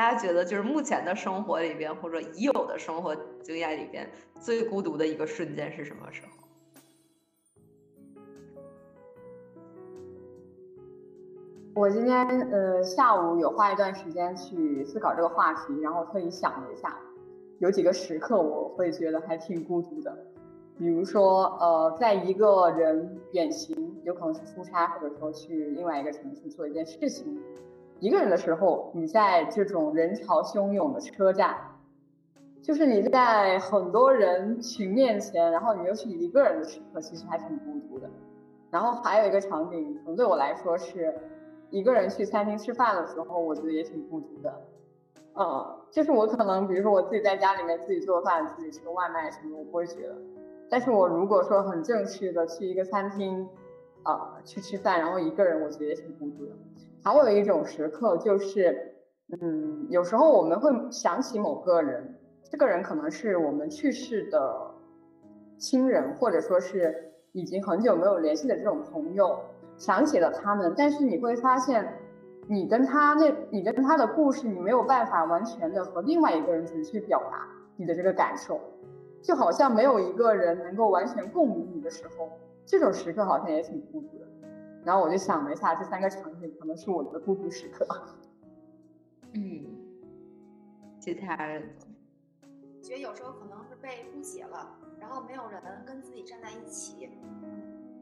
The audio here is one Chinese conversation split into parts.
大家觉得就是目前的生活里边，或者已有的生活经验里边，最孤独的一个瞬间是什么时候？我今天呃下午有花一段时间去思考这个话题，然后特意想了一下，有几个时刻我会觉得还挺孤独的，比如说呃在一个人远行，有可能是出差，或者说去另外一个城市做一件事情，一个人的时候，你在这种人潮汹涌的车站，就是你在很多人群面前，然后你又是一个人的时刻，其实还挺孤独的。然后还有一个场景，可能对我来说是。一个人去餐厅吃饭的时候，我觉得也挺孤独的。嗯，就是我可能，比如说我自己在家里面自己做饭，自己吃个外卖什么，我不会觉得。但是我如果说很正式的去一个餐厅，啊，去吃饭，然后一个人，我觉得也挺孤独的。还有一种时刻就是，嗯，有时候我们会想起某个人，这个人可能是我们去世的亲人，或者说是已经很久没有联系的这种朋友。想起了他们，但是你会发现，你跟他那，你跟他的故事，你没有办法完全的和另外一个人只去表达你的这个感受，就好像没有一个人能够完全共鸣你的时候，这种时刻好像也挺孤独的。然后我就想了一下，这三个场景可能是我的孤独时刻。嗯，其他人觉得有时候可能是被误解了，然后没有人跟自己站在一起。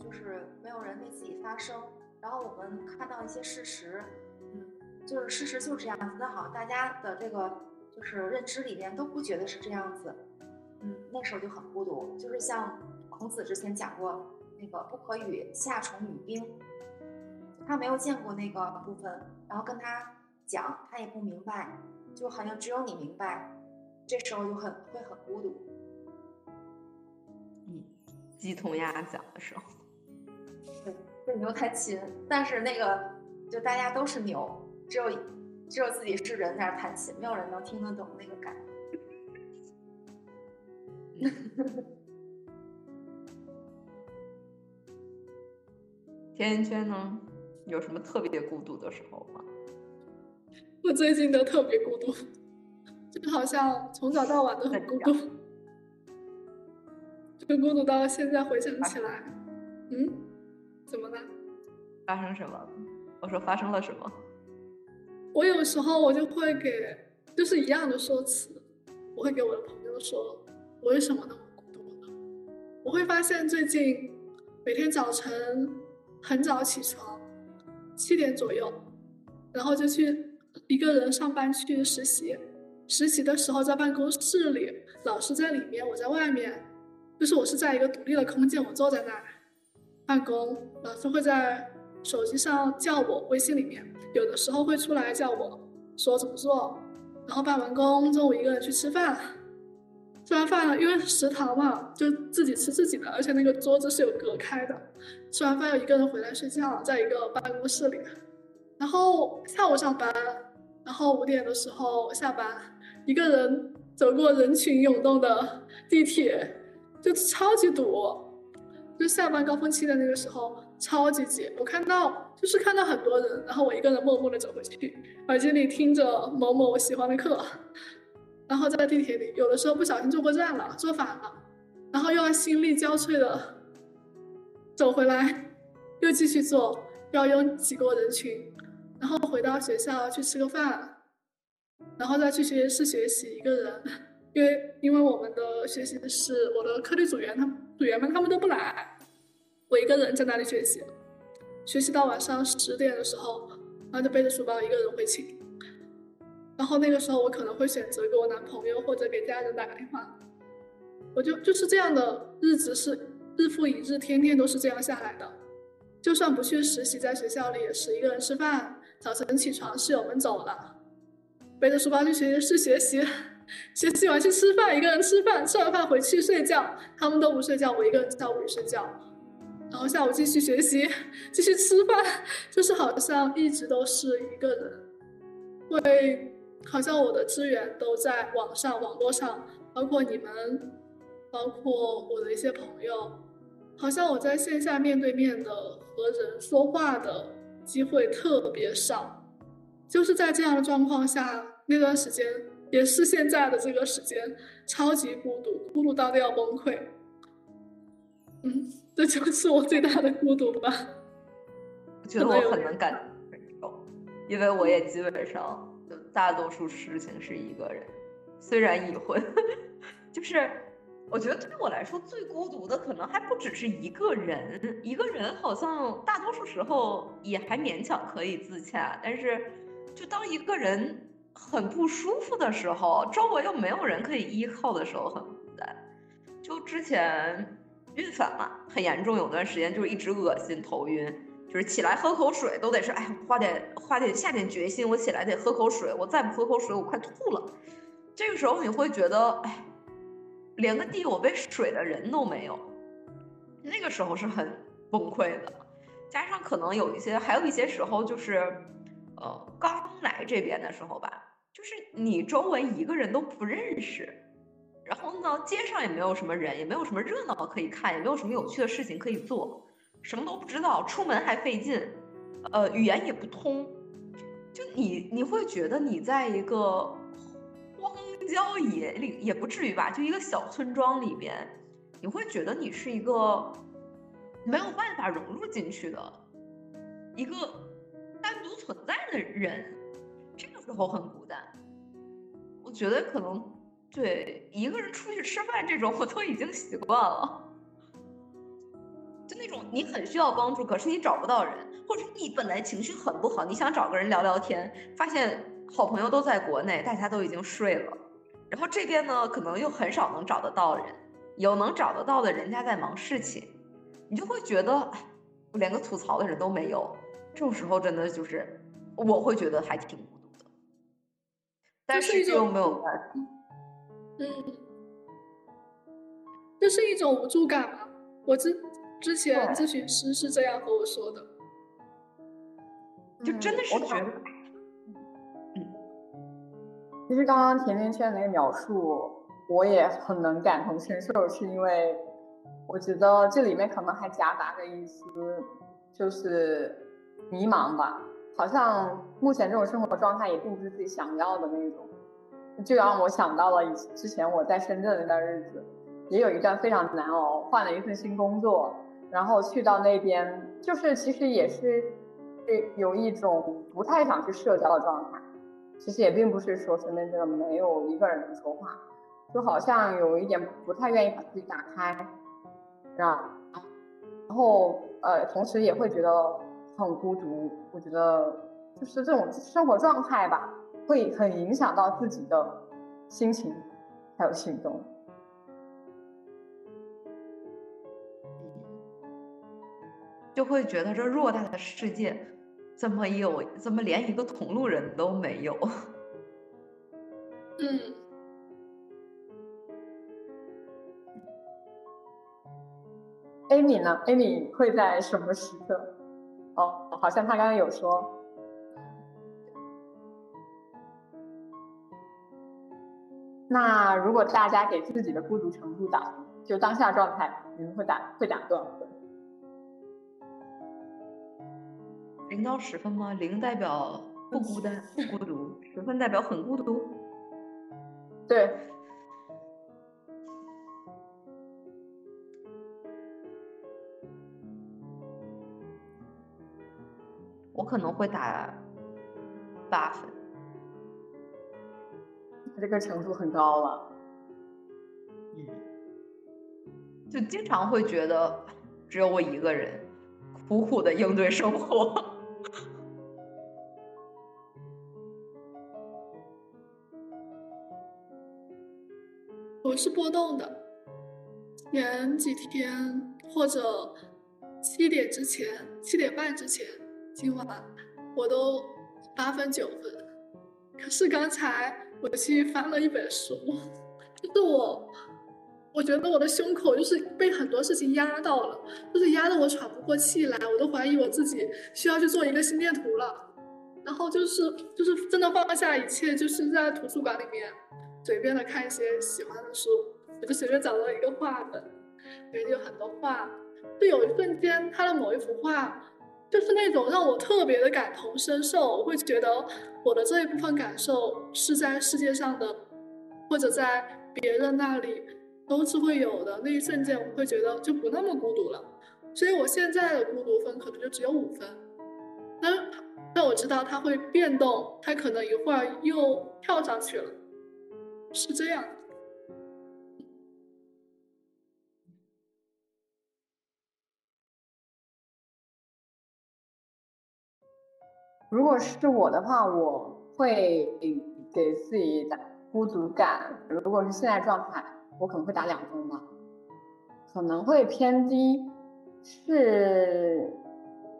就是没有人为自己发声，然后我们看到一些事实，嗯，就是事实就是这样子。那好，大家的这个就是认知里面都不觉得是这样子，嗯，那时候就很孤独。就是像孔子之前讲过那个不可与夏虫语冰，他没有见过那个部分，然后跟他讲，他也不明白，就好像只有你明白，这时候就很会很孤独。嗯，鸡同鸭讲的时候。对牛弹琴，但是那个就大家都是牛，只有只有自己是人在那弹琴，没有人能听得懂那个感。甜甜圈呢？有什么特别孤独的时候吗？我最近都特别孤独，就好像从早到晚都很孤独，就孤独到现在回想起来，嗯。怎么了？发生什么？我说发生了什么？我有时候我就会给，就是一样的说辞，我会给我的朋友说，我为什么那么孤独呢？我会发现最近每天早晨很早起床，七点左右，然后就去一个人上班去实习，实习的时候在办公室里，老师在里面，我在外面，就是我是在一个独立的空间，我坐在那儿。办公，老师会在手机上叫我，微信里面有的时候会出来叫我，说怎么做。然后办完工，中午一个人去吃饭，吃完饭了，因为食堂嘛，就自己吃自己的，而且那个桌子是有隔开的。吃完饭又一个人回来睡觉，在一个办公室里。然后下午上班，然后五点的时候下班，一个人走过人群涌动的地铁，就超级堵。就下班高峰期的那个时候，超级挤。我看到就是看到很多人，然后我一个人默默的走回去，耳机里听着某某喜欢的课，然后在地铁里，有的时候不小心坐过站了，坐反了，然后又要心力交瘁的走回来，又继续坐，要拥挤过人群，然后回到学校去吃个饭，然后再去学习室学习一个人，因为因为我们的学习是我的课题组员他。组员们他们都不来，我一个人在那里学习，学习到晚上十点的时候，然后就背着书包一个人回寝。然后那个时候我可能会选择给我男朋友或者给家人打个电话，我就就是这样的日子是日复一日，天天都是这样下来的。就算不去实习，在学校里也是一个人吃饭，早晨起床室友们走了，背着书包去学习室学习。学习完去吃饭，一个人吃饭，吃完饭回去睡觉，他们都不睡觉，我一个人在屋里睡觉，然后下午继续学习，继续吃饭，就是好像一直都是一个人，会好像我的资源都在网上，网络上，包括你们，包括我的一些朋友，好像我在线下面对面的和人说话的机会特别少，就是在这样的状况下，那段时间也是现在的这个时间，超级孤独，孤独到都要崩溃。嗯，这就是我最大的孤独吧。我觉得我很能感受，因为我也基本上大多数事情是一个人，虽然已婚，就是。我觉得对我来说最孤独的可能还不只是一个人，一个人好像大多数时候也还勉强可以自洽，但是就当一个人很不舒服的时候，周围又没有人可以依靠的时候，很孤单。就之前孕反嘛，很严重，有段时间就是一直恶心头晕，就是起来喝口水都得是，哎，花点花点下点决心，我起来得喝口水，我再不喝口水我快吐了。这个时候你会觉得，哎。连个递我杯水的人都没有，那个时候是很崩溃的。加上可能有一些，还有一些时候就是，呃，刚来这边的时候吧，就是你周围一个人都不认识，然后呢，街上也没有什么人，也没有什么热闹可以看，也没有什么有趣的事情可以做，什么都不知道，出门还费劲，呃，语言也不通，就你你会觉得你在一个荒。郊野岭也不至于吧，就一个小村庄里边，你会觉得你是一个没有办法融入进去的一个单独存在的人，这个时候很孤单。我觉得可能对一个人出去吃饭这种，我都已经习惯了。就那种你很需要帮助，可是你找不到人，或者你本来情绪很不好，你想找个人聊聊天，发现好朋友都在国内，大家都已经睡了。然后这边呢，可能又很少能找得到人，有能找得到的人家在忙事情，你就会觉得，我连个吐槽的人都没有。这种时候真的就是，我会觉得还挺孤独的。但是又没有办法。嗯，这是一种无助感吗？我之之前咨询师是这样和我说的，就真的是觉得。其实刚刚甜甜圈那个描述，我也很能感同身受，是因为我觉得这里面可能还夹杂着一丝就是迷茫吧，好像目前这种生活状态也并不是自己想要的那种，就让我想到了以之前我在深圳那段日子，也有一段非常难熬，换了一份新工作，然后去到那边，就是其实也是有一种不太想去社交的状态。其实也并不是说身边真的没有一个人能说话，就好像有一点不太愿意把自己打开，然后，然后呃，同时也会觉得很孤独。我觉得就是这种生活状态吧，会很影响到自己的心情还有行动，就会觉得这偌大的世界。怎么有？怎么连一个同路人都没有？嗯。Amy 呢？Amy 会在什么时刻？哦，好像他刚刚有说。那如果大家给自己的孤独程度打，就当下状态，你们会打会打多少分？零到十分吗？零代表不孤单、不孤独，十分代表很孤独。对，我可能会打八分。这个程度很高了。嗯，就经常会觉得只有我一个人苦苦的应对生活。是波动的，前几天或者七点之前、七点半之前，今晚我都八分九分。可是刚才我去翻了一本书，就是我，我觉得我的胸口就是被很多事情压到了，就是压得我喘不过气来，我都怀疑我自己需要去做一个心电图了。然后就是就是真的放下一切，就是在图书馆里面。随便的看一些喜欢的书，我就随便找到一个画本，里面有很多画。就有一瞬间，他的某一幅画就是那种让我特别的感同身受，我会觉得我的这一部分感受是在世界上的，或者在别人那里都是会有的。那一瞬间，我会觉得就不那么孤独了。所以我现在的孤独分可能就只有五分。但但我知道它会变动，它可能一会儿又跳上去了，是这样。如果是我的话，我会给自己打孤独感。如果是现在状态，我可能会打两分吧，可能会偏低，是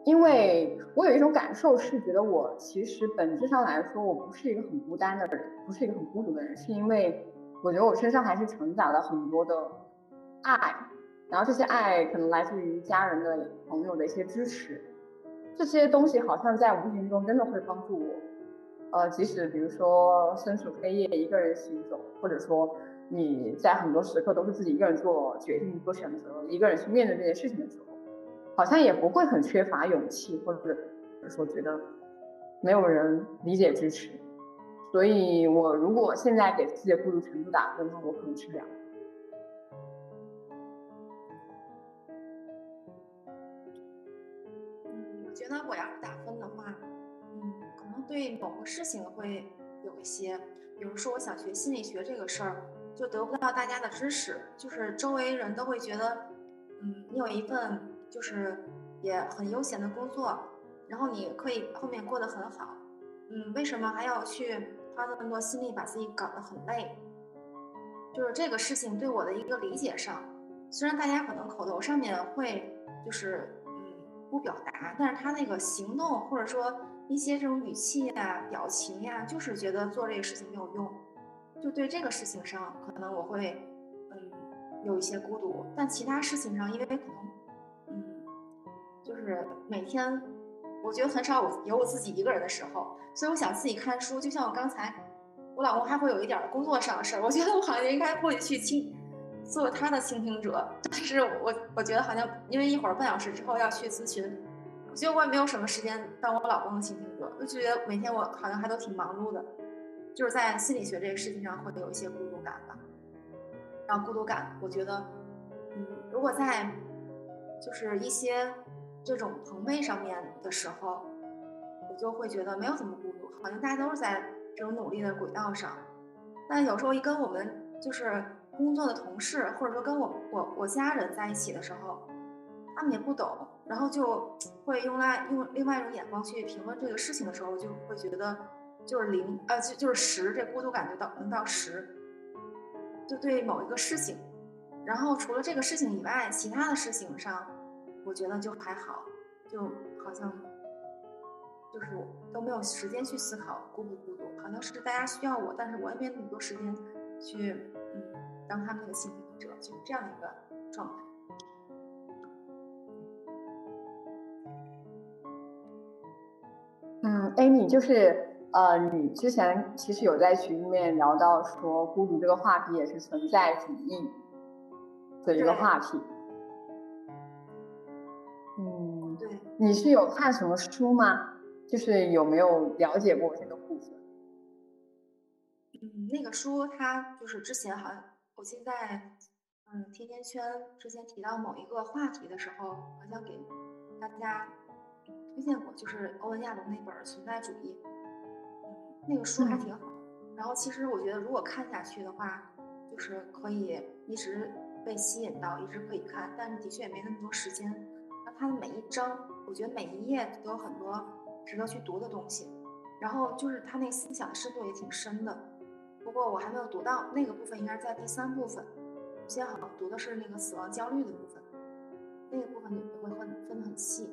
因为我有一种感受，是觉得我其实本质上来说，我不是一个很孤单的人，不是一个很孤独的人，是因为我觉得我身上还是承载了很多的爱，然后这些爱可能来自于家人的、朋友的一些支持。这些东西好像在无形中真的会帮助我，呃，即使比如说身处黑夜一个人行走，或者说你在很多时刻都是自己一个人做决定、做选择，一个人去面对这件事情的时候，好像也不会很缺乏勇气，或者是说觉得没有人理解支持。所以我如果现在给自己的孤独程度打分，那我可能是两。那我要是打分的话，嗯，可能对某个事情会有一些，比如说我想学心理学这个事儿，就得不到大家的支持，就是周围人都会觉得，嗯，你有一份就是也很悠闲的工作，然后你可以后面过得很好，嗯，为什么还要去花那么多心力把自己搞得很累？就是这个事情对我的一个理解上，虽然大家可能口头上面会就是嗯。不表达，但是他那个行动或者说一些这种语气呀、表情呀，就是觉得做这个事情没有用，就对这个事情上，可能我会嗯有一些孤独，但其他事情上，因为可能就是每天我觉得很少有有我自己一个人的时候，所以我想自己看书，就像我刚才我老公还会有一点工作上的事儿，我觉得我好像应该过去去听。做他的倾听者，但是我我觉得好像因为一会儿半小时之后要去咨询，我觉得我也没有什么时间当我老公的倾听者，就觉得每天我好像还都挺忙碌的，就是在心理学这个事情上会有一些孤独感吧。然后孤独感，我觉得，嗯，如果在就是一些这种朋辈上面的时候，我就会觉得没有怎么孤独，好像大家都是在这种努力的轨道上。但有时候一跟我们就是。工作的同事，或者说跟我我我家人在一起的时候，他们也不懂，然后就会用来用另外一种眼光去评论这个事情的时候，就会觉得就是零呃就就是十，这孤独感就到能到十，就对某一个事情，然后除了这个事情以外，其他的事情上，我觉得就还好，就好像就是都没有时间去思考孤不孤独，好像是大家需要我，但是我也没那么多时间去嗯。当他们的倾听者，就是这样一个状态。嗯，Amy，就是呃，你之前其实有在群里面聊到说，孤独这个话题也是存在主义的一个话题。你是有看什么书吗？就是有没有了解过这个部分？嗯，那个书它就是之前好像。我记得在嗯，甜甜圈之前提到某一个话题的时候，好像给大家推荐过，就是欧文亚龙那本《存在主义》，那个书还挺好。然后其实我觉得，如果看下去的话，就是可以一直被吸引到，一直可以看。但是的确也没那么多时间。那它的每一章，我觉得每一页都有很多值得去读的东西。然后就是他那思想深度也挺深的。不过我还没有读到那个部分，应该是在第三部分。现在好像读的是那个死亡焦虑的部分，那个部分也会分分得很细。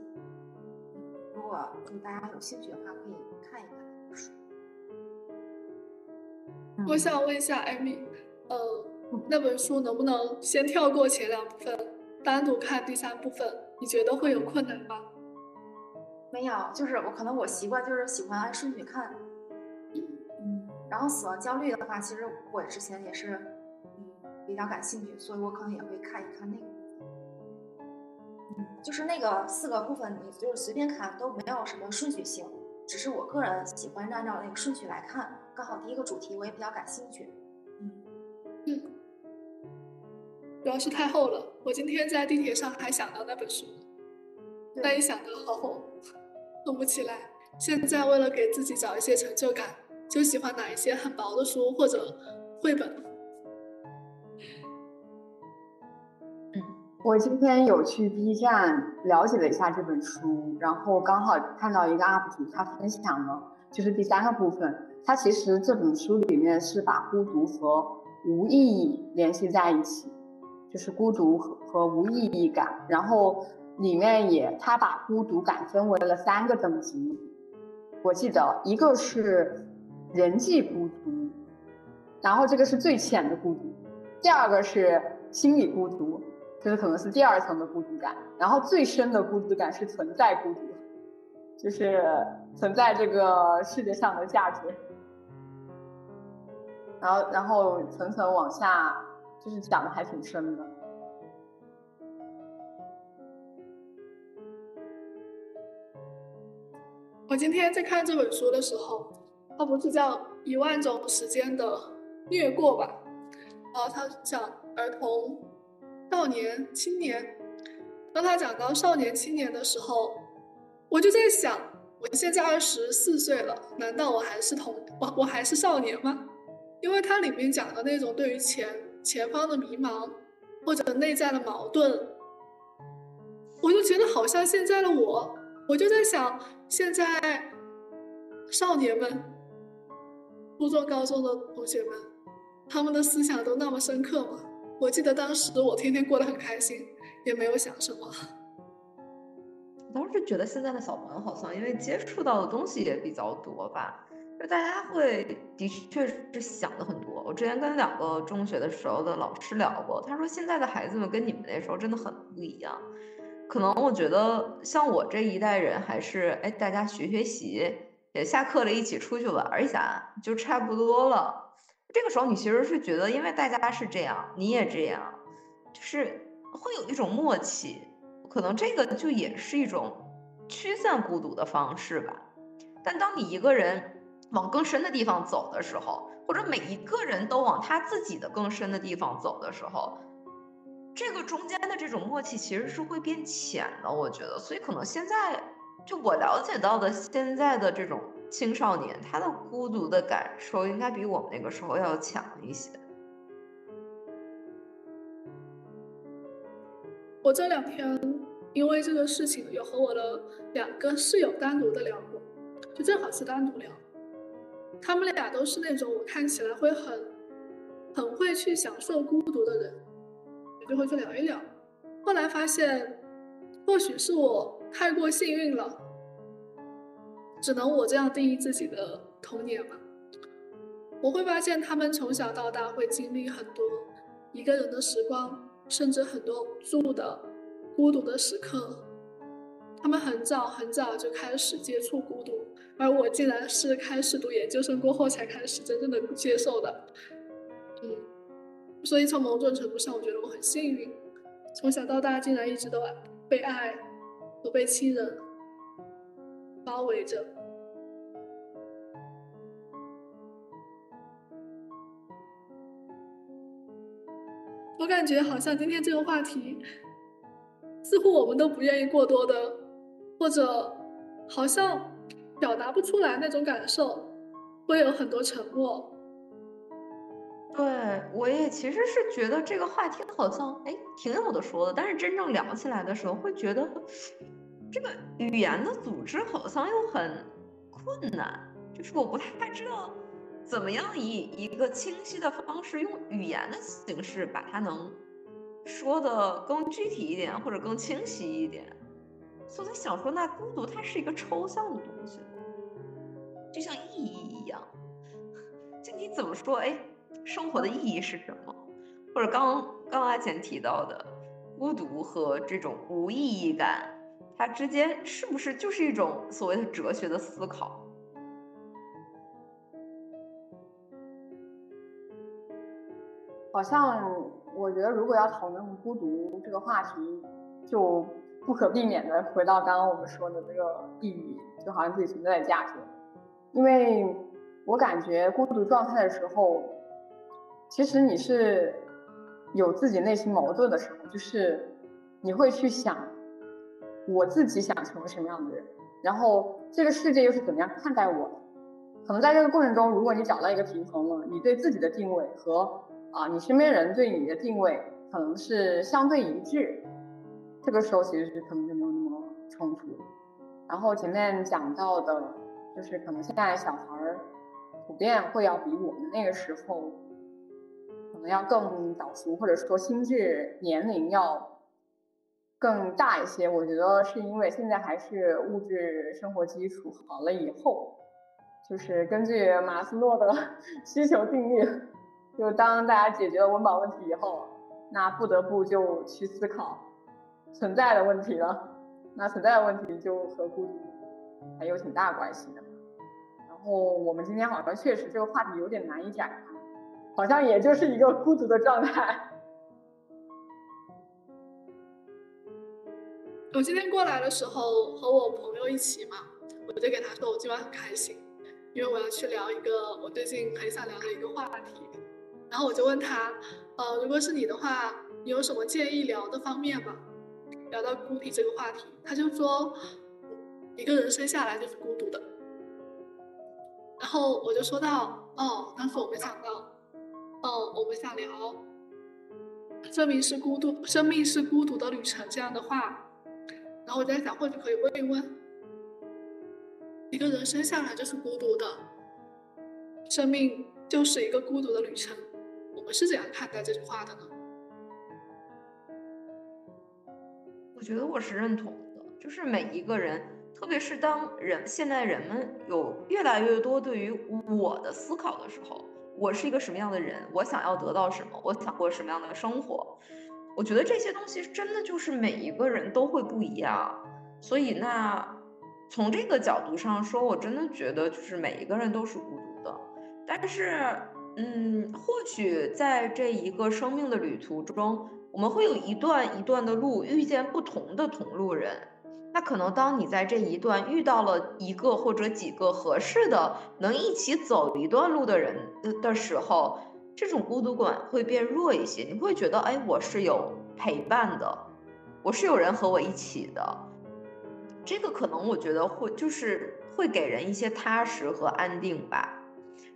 如果就大家有兴趣的话，可以看一看那本书。我想问一下艾米，呃，那本书能不能先跳过前两部分，单独看第三部分？你觉得会有困难吗？没有，就是我可能我习惯就是喜欢按顺序看。嗯然后死亡焦虑的话，其实我之前也是，嗯，比较感兴趣，所以我可能也会看一看那个。嗯就是那个四个部分，你就是随便看都没有什么顺序性，只是我个人喜欢按照那个顺序来看。刚好第一个主题我也比较感兴趣。嗯嗯，主要是太厚了，我今天在地铁上还想到那本书，但一想到好厚，动不起来。现在为了给自己找一些成就感，就喜欢拿一些很薄的书或者绘本。我今天有去 B 站了解了一下这本书，然后刚好看到一个 UP 主他分享了，就是第三个部分。他其实这本书里面是把孤独和无意义联系在一起，就是孤独和和无意义感。然后里面也他把孤独感分为了三个等级，我记得一个是人际孤独，然后这个是最浅的孤独，第二个是心理孤独。这个可能是第二层的孤独感，然后最深的孤独感是存在孤独，就是存在这个世界上的价值。然后，然后层层往下，就是讲的还挺深的。我今天在看这本书的时候，它不是叫《一万种时间的虐过》吧？然后它讲儿童。少年、青年，当他讲到少年、青年的时候，我就在想，我现在二十四岁了，难道我还是童我我还是少年吗？因为它里面讲的那种对于前前方的迷茫，或者内在的矛盾，我就觉得好像现在的我，我就在想，现在少年们，初中、高中的同学们，他们的思想都那么深刻吗？我记得当时我天天过得很开心，也没有想什么。我当时觉得现在的小朋友好像因为接触到的东西也比较多吧，就大家会的确是想的很多。我之前跟两个中学的时候的老师聊过，他说现在的孩子们跟你们那时候真的很不一样。可能我觉得像我这一代人还是哎，大家学学习，也下课了一起出去玩一下，就差不多了。这个时候，你其实是觉得，因为大家是这样，你也这样，就是会有一种默契。可能这个就也是一种驱散孤独的方式吧。但当你一个人往更深的地方走的时候，或者每一个人都往他自己的更深的地方走的时候，这个中间的这种默契其实是会变浅的。我觉得，所以可能现在就我了解到的现在的这种。青少年他的孤独的感受应该比我们那个时候要强一些。我这两天因为这个事情，有和我的两个室友单独的聊过，就正好是单独聊。他们俩都是那种我看起来会很很会去享受孤独的人，就会去聊一聊。后来发现，或许是我太过幸运了。只能我这样定义自己的童年吧？我会发现他们从小到大会经历很多一个人的时光，甚至很多住的孤独的时刻。他们很早很早就开始接触孤独，而我竟然是开始读研究生过后才开始真正的接受的。嗯，所以从某种程度上，我觉得我很幸运，从小到大竟然一直都被爱，都被亲人。包围着，我感觉好像今天这个话题，似乎我们都不愿意过多的，或者好像表达不出来那种感受，会有很多沉默。对我也其实是觉得这个话题好像哎挺有的说的，但是真正聊起来的时候，会觉得。这个语言的组织好像又很困难，就是我不太知道怎么样以一个清晰的方式，用语言的形式把它能说的更具体一点，或者更清晰一点。所以我在想说，那孤独它是一个抽象的东西，就像意义一样。就你怎么说？哎，生活的意义是什么？或者刚刚阿简提到的孤独和这种无意义感。它之间是不是就是一种所谓的哲学的思考？好像我觉得，如果要讨论孤独这个话题，就不可避免的回到刚刚我们说的这个地域，就好像自己存在的价值。因为我感觉孤独状态的时候，其实你是有自己内心矛盾的时候，就是你会去想我自己想成为什么样的人，然后这个世界又是怎么样看待我的。可能在这个过程中，如果你找到一个平衡了，你对自己的定位和啊你身边人对你的定位可能是相对一致，这个时候其实是可能就没有那么冲突。然后前面讲到的。就是可能现在小孩儿普遍会要比我们那个时候可能要更早熟，或者说心智年龄要更大一些。我觉得是因为现在还是物质生活基础好了以后，就是根据马斯洛的 需求定律，就当大家解决了温饱问题以后，那不得不就去思考存在的问题了。那存在的问题就和孤独还有挺大关系的。然后，我们今天好像确实这个话题有点难以展开，好像也就是一个孤独的状态。我今天过来的时候和我朋友一起嘛，我就给他说我今晚很开心，因为我要去聊一个我最近很想聊的一个话题。然后我就问他，呃，如果是你的话，你有什么建议聊的方面吗？聊到孤僻这个话题，他就说，一个人生下来就是孤独的。然后我就说到，哦，当时我没想到，哦，我不想聊，生命是孤独，生命是孤独的旅程这样的话，然后我在想，或许可以问一问，一个人生下来就是孤独的，生命就是一个孤独的旅程，我们是怎样看待这句话的呢？我觉得我是认同的，就是每一个人。特别是当人现在人们有越来越多对于我的思考的时候，我是一个什么样的人，我想要得到什么，我想过什么样的生活，我觉得这些东西真的就是每一个人都会不一样。所以那从这个角度上说，我真的觉得就是每一个人都是孤独的。但是，嗯，或许在这一个生命的旅途中，我们会有一段一段的路，遇见不同的同路人。那可能当你在这一段遇到了一个或者几个合适的能一起走一段路的人的时候，这种孤独感会变弱一些。你会觉得，哎，我是有陪伴的，我是有人和我一起的。这个可能我觉得会就是会给人一些踏实和安定吧。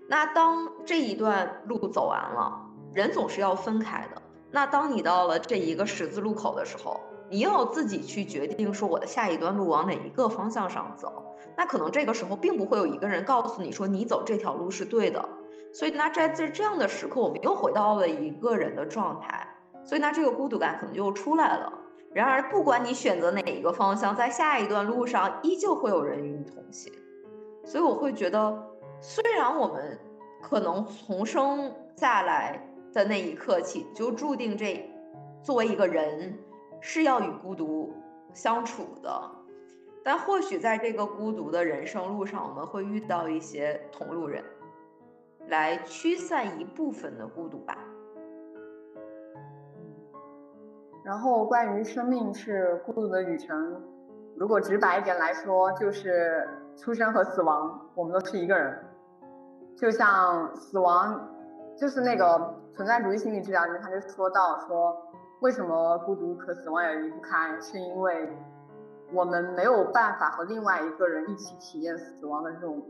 那当这一段路走完了，人总是要分开的。那当你到了这一个十字路口的时候。你要自己去决定，说我的下一段路往哪一个方向上走。那可能这个时候并不会有一个人告诉你说你走这条路是对的。所以那在在这样的时刻，我们又回到了一个人的状态。所以那这个孤独感可能就出来了。然而，不管你选择哪一个方向，在下一段路上依旧会有人与你同行。所以我会觉得，虽然我们可能从生下来的那一刻起就注定这作为一个人。是要与孤独相处的，但或许在这个孤独的人生路上，我们会遇到一些同路人，来驱散一部分的孤独吧。然后，关于生命是孤独的旅程，如果直白一点来说，就是出生和死亡，我们都是一个人。就像死亡，就是那个存在主义心理治疗里面，他就说到说。为什么孤独和死亡也离不开？是因为我们没有办法和另外一个人一起体验死亡的这种，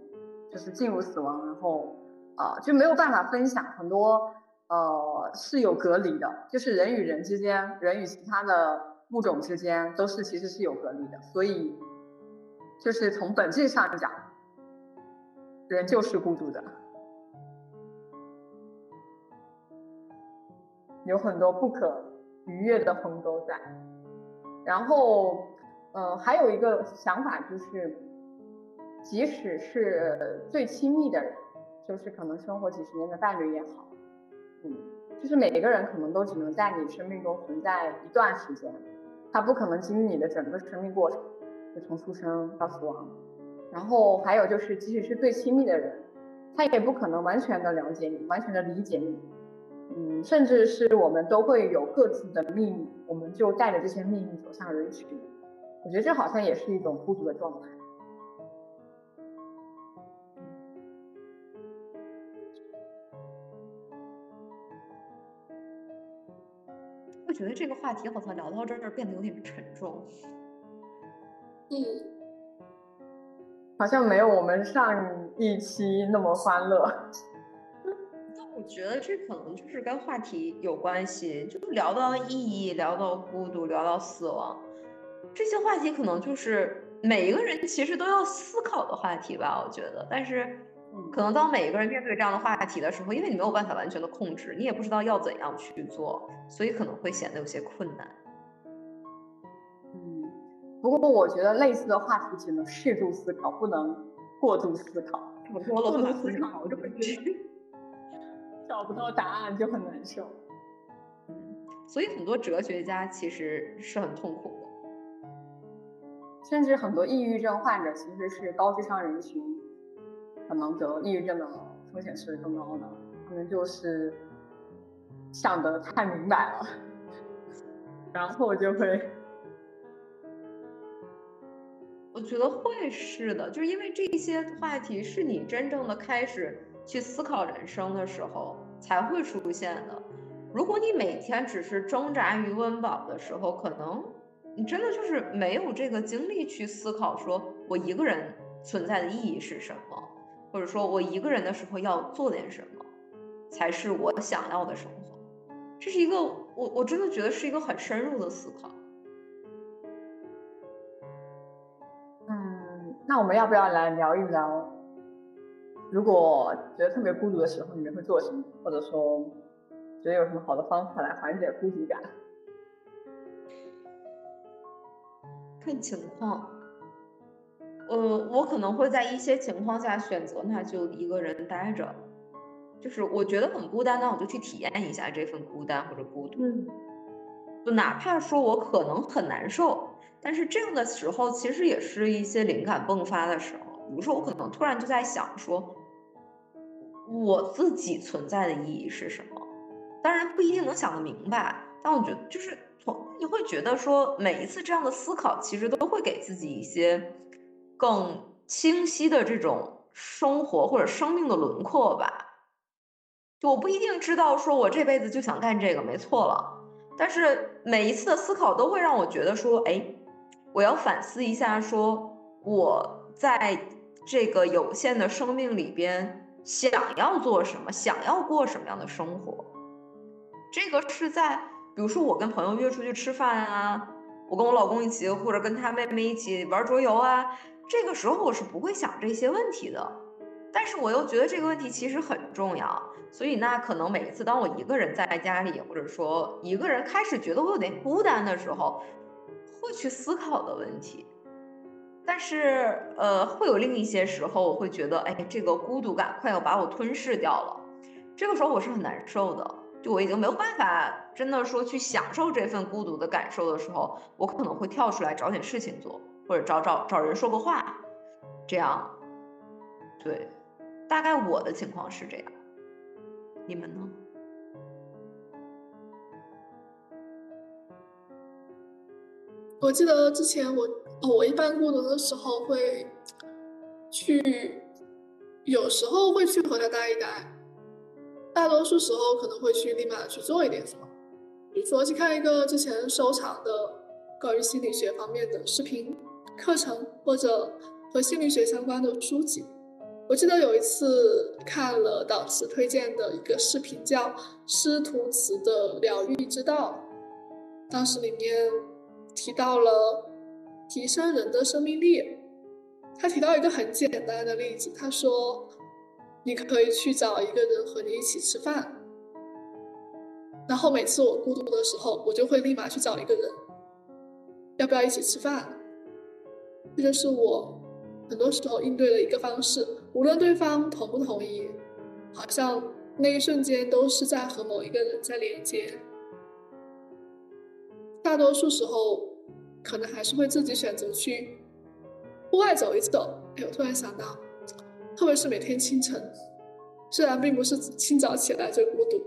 就是进入死亡，然后啊就没有办法分享很多呃是有隔离的，就是人与人之间，人与其他的物种之间都是其实是有隔离的，所以就是从本质上讲，人就是孤独的，有很多不可。愉悦的横沟在，然后，呃，还有一个想法就是，即使是最亲密的人，就是可能生活几十年的伴侣也好，嗯，就是每个人可能都只能在你生命中存在一段时间，他不可能经历你的整个生命过程，就从出生到死亡。然后还有就是，即使是最亲密的人，他也不可能完全的了解你，完全的理解你。嗯，甚至是我们都会有各自的秘密，我们就带着这些秘密走向人群。我觉得这好像也是一种孤独的状态。我觉得这个话题好像聊到这儿变得有点沉重。嗯，好像没有我们上一期那么欢乐。但我觉得这可能就是跟话题有关系，就是聊到意义，聊到孤独，聊到死亡，这些话题可能就是每一个人其实都要思考的话题吧。我觉得，但是可能当每一个人面对这样的话题的时候，因为你没有办法完全的控制，你也不知道要怎样去做，所以可能会显得有些困难。嗯不过我觉得类似的话题只能适度思考，不能过度思考。过度思考就会觉得找不到答案就很难受。嗯，所以很多哲学家其实是很痛苦的，甚至很多抑郁症患者其实是高智商人群，可能得抑郁症的风险是更高的。可能就是想得太明白了，然后就会。我觉得会是的，就是因为这些话题是你真正的开始去思考人生的时候才会出现的。如果你每天只是挣扎于温饱的时候，可能你真的就是没有这个精力去思考，说我一个人存在的意义是什么，或者说我一个人的时候要做点什么，才是我想要的生活。这是一个我我真的觉得是一个很深入的思考。嗯那我们要不要来聊一聊，如果觉得特别孤独的时候，你们会做什么？或者说，觉得有什么好的方法来缓解孤独感？看情况，呃，我可能会在一些情况下选择，那就一个人待着。就是我觉得很孤单，那我就去体验一下这份孤单或者孤独。嗯，就哪怕说我可能很难受。但是这样的时候，其实也是一些灵感迸发的时候。比如说，我可能突然就在想说，我自己存在的意义是什么？当然不一定能想得明白，但我觉得就是从你会觉得说，每一次这样的思考，其实都会给自己一些更清晰的这种生活或者生命的轮廓吧。就我不一定知道说我这辈子就想干这个，没错了。但是每一次的思考都会让我觉得说，哎。我要反思一下，说我在这个有限的生命里边想要做什么，想要过什么样的生活。这个是在，比如说我跟朋友约出去吃饭啊，我跟我老公一起，或者跟他妹妹一起玩桌游啊，这个时候我是不会想这些问题的。但是我又觉得这个问题其实很重要，所以那可能每一次当我一个人在家里，或者说一个人开始觉得我有点孤单的时候。会去思考的问题，但是呃，会有另一些时候，我会觉得，哎，这个孤独感快要把我吞噬掉了。这个时候我是很难受的，就我已经没有办法真的说去享受这份孤独的感受的时候，我可能会跳出来找点事情做，或者找找找人说个话，这样，对，大概我的情况是这样，你们呢？我记得之前我哦，我一般孤独的时候会去，有时候会去和他待一待，大多数时候可能会去立马去做一点什么，比如说去看一个之前收藏的关于心理学方面的视频课程，或者和心理学相关的书籍。我记得有一次看了导师推荐的一个视频，叫《师徒词的疗愈之道》，当时里面。提到了提升人的生命力，他提到一个很简单的例子，他说你可以去找一个人和你一起吃饭，然后每次我孤独的时候，我就会立马去找一个人，要不要一起吃饭？这就是我很多时候应对的一个方式，无论对方同不同意，好像那一瞬间都是在和某一个人在连接。大多数时候，可能还是会自己选择去户外走一走。哎，我突然想到，特别是每天清晨，虽然并不是清早起来就孤独，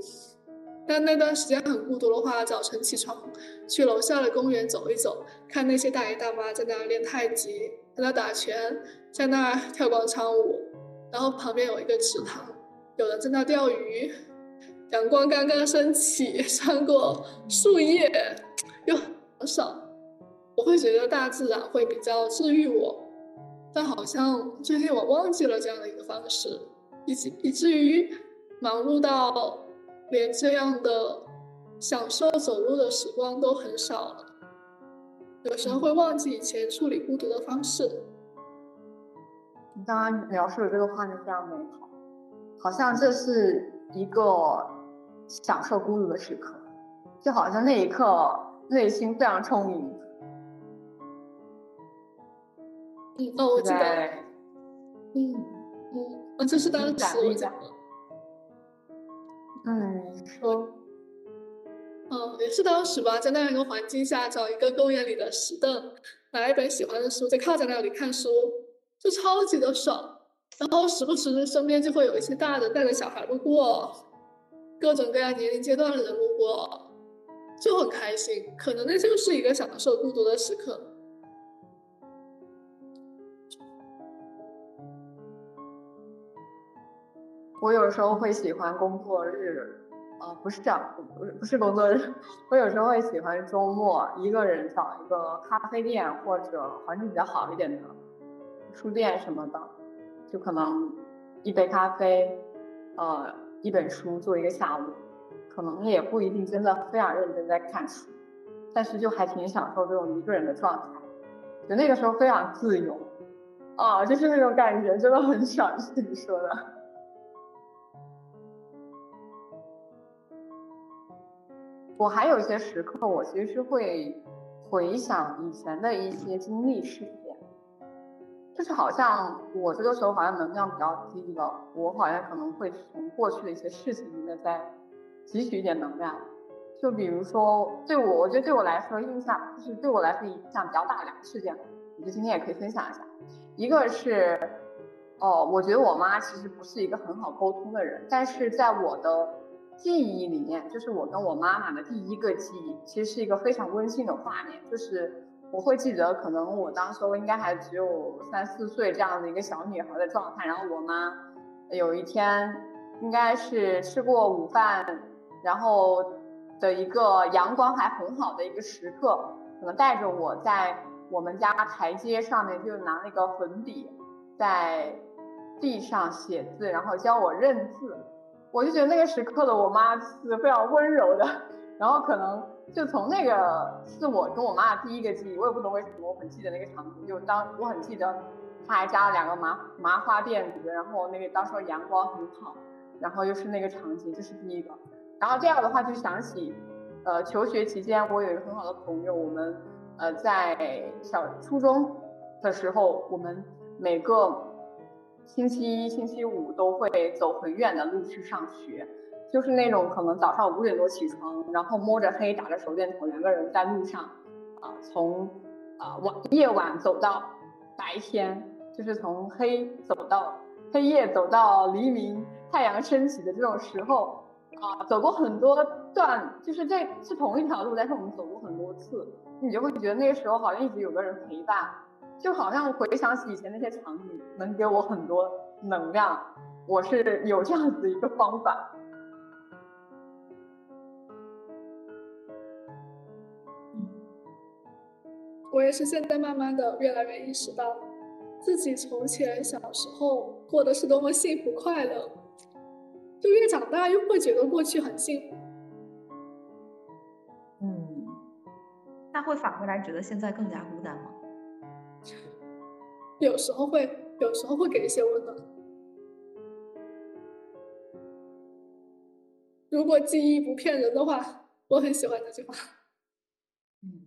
但那段时间很孤独的话，早晨起床去楼下的公园走一走，看那些大爷大妈在那儿练太极，在那打拳，在那儿跳广场舞，然后旁边有一个池塘，有人在那钓鱼，阳光刚刚升起，穿过树叶，又很少，我会觉得大自然会比较治愈我，但好像最近我忘记了这样的一个方式，以及以至于忙碌到。连这样的享受走路的时光都很少了，有时候会忘记以前处理孤独的方式。你刚刚描述的这个画面非常美好，好像这是一个享受孤独的时刻，就好像那一刻内心非常充盈。嗯，哦，我记得。嗯嗯，啊，这是当时我讲的。嗯，说，嗯，也是当时吧，在那样一个环境下，找一个公园里的石凳，拿一本喜欢的书，就靠在那里看书，就超级的爽。然后时不时的身边就会有一些大人带着小孩路过，各种各样年龄阶段的人路过，就很开心。可能那就是一个享受孤独的时刻。我有时候会喜欢工作日，呃，不是这样，不是不是工作日。我有时候会喜欢周末一个人找一个咖啡店或者环境比较好一点的书店什么的，就可能一杯咖啡，呃，一本书做一个下午，可能也不一定真的非常认真在看书，但是就还挺享受这种一个人的状态，就那个时候非常自由，啊，就是那种感觉真的很爽，是你说的。我还有一些时刻，我其实是会回想以前的一些经历事件，就是好像我这个时候好像能量比较低了，我好像可能会从过去的一些事情里面再汲取一点能量。就比如说，对我，我觉得对我来说印象就是对我来说影响比较大的两个事件，我觉得今天也可以分享一下。一个是，哦，我觉得我妈其实不是一个很好沟通的人，但是在我的。记忆里面，就是我跟我妈妈的第一个记忆，其实是一个非常温馨的画面。就是我会记得，可能我当时候应该还只有三四岁这样的一个小女孩的状态。然后我妈有一天，应该是吃过午饭，然后的一个阳光还很好的一个时刻，可能带着我在我们家台阶上面，就拿那个粉笔在地上写字，然后教我认字。我就觉得那个时刻的我妈是非常温柔的，然后可能就从那个是我跟我妈的第一个记忆，我也不懂为什么我很记得那个场景，就当我很记得，她还扎了两个麻麻花辫子，然后那个当时阳光很好，然后又是那个场景，这是第一个。然后第二个的话就想起，呃，求学期间我有一个很好的朋友，我们呃在小初中的时候，我们每个。星期一、星期五都会走很远的路去上学，就是那种可能早上五点多起床，然后摸着黑打着手电筒，两个人在路上，啊，从啊晚夜晚走到白天，就是从黑走到黑夜，走到黎明，太阳升起的这种时候，啊，走过很多段，就是这是同一条路，但是我们走过很多次，你就会觉得那个时候好像一直有个人陪伴。就好像回想起以前那些场景，能给我很多能量。我是有这样子一个方法。我也是现在慢慢的越来越意识到，自己从前小时候过的是多么幸福快乐，就越长大越会觉得过去很幸福。嗯，那会反过来觉得现在更加孤单吗？有时候会，有时候会给一些温暖。如果记忆不骗人的话，我很喜欢这句话。嗯，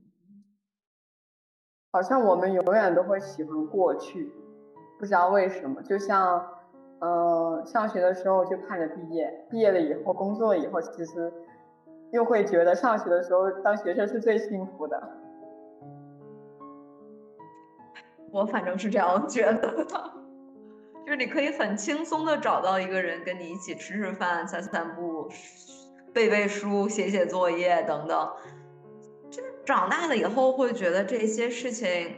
好像我们永远都会喜欢过去，不知道为什么。就像，嗯，上学的时候就盼着毕业，毕业了以后工作以后，其实又会觉得上学的时候当学生是最幸福的。我反正是这样觉得的，就是你可以很轻松的找到一个人跟你一起吃吃饭、散散步，背背书、写写作业等等。就是长大了以后会觉得这些事情，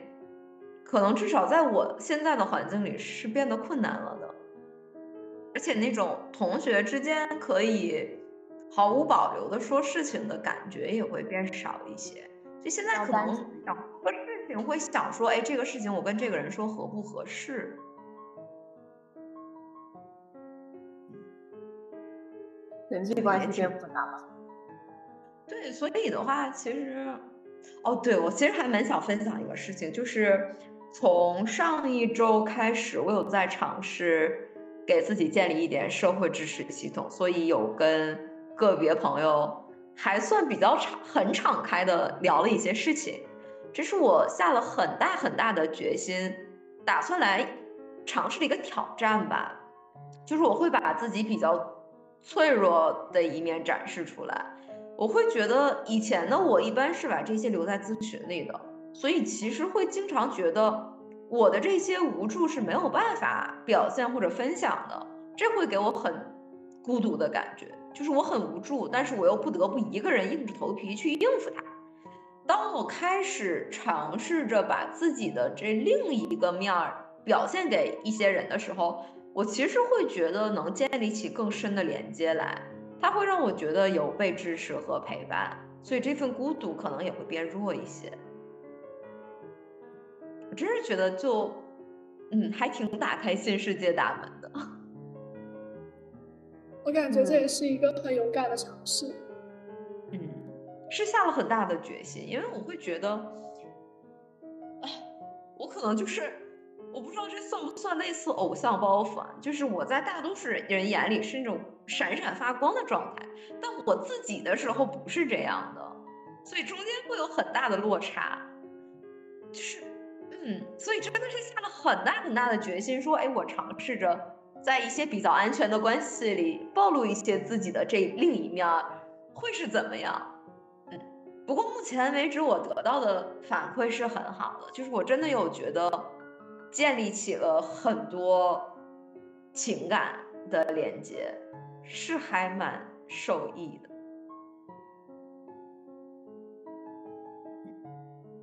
可能至少在我现在的环境里是变得困难了。而且那种同学之间可以毫无保留的说事情的感觉也会变少一些。就现在可能想说事情会想说，哎，这个事情我跟这个人说合不合适？人际关系变复杂了。对，所以的话，其实，哦，对我其实还蛮想分享一个事情，就是从上一周开始，我有在尝试给自己建立一点社会支持系统，所以有跟个别朋友还算比较敞、很敞开的聊了一些事情。这是我下了很大很大的决心，打算来尝试的一个挑战吧，就是我会把自己比较。脆弱的一面展示出来，我会觉得以前的我一般是把这些留在咨询里的，所以其实会经常觉得我的这些无助是没有办法表现或者分享的，这会给我很孤独的感觉，就是我很无助，但是我又不得不一个人硬着头皮去应付它。当我开始尝试着把自己的这另一个面儿表现给一些人的时候，我其实会觉得能建立起更深的连接来，它会让我觉得有被支持和陪伴，所以这份孤独可能也会变弱一些。我真是觉得就，嗯，还挺打开新世界大门的。我感觉这也是一个很勇敢的尝试。嗯，是下了很大的决心，因为我会觉得，哎，我可能就是。我不知道这算不算类似偶像包袱啊？就是我在大多数人眼里是那种闪闪发光的状态，但我自己的时候不是这样的，所以中间会有很大的落差。就是，嗯，所以真的是下了很大很大的决心，说，哎，我尝试着在一些比较安全的关系里暴露一些自己的这另一面，会是怎么样？嗯，不过目前为止我得到的反馈是很好的，就是我真的有觉得。建立起了很多情感的连接，是还蛮受益的。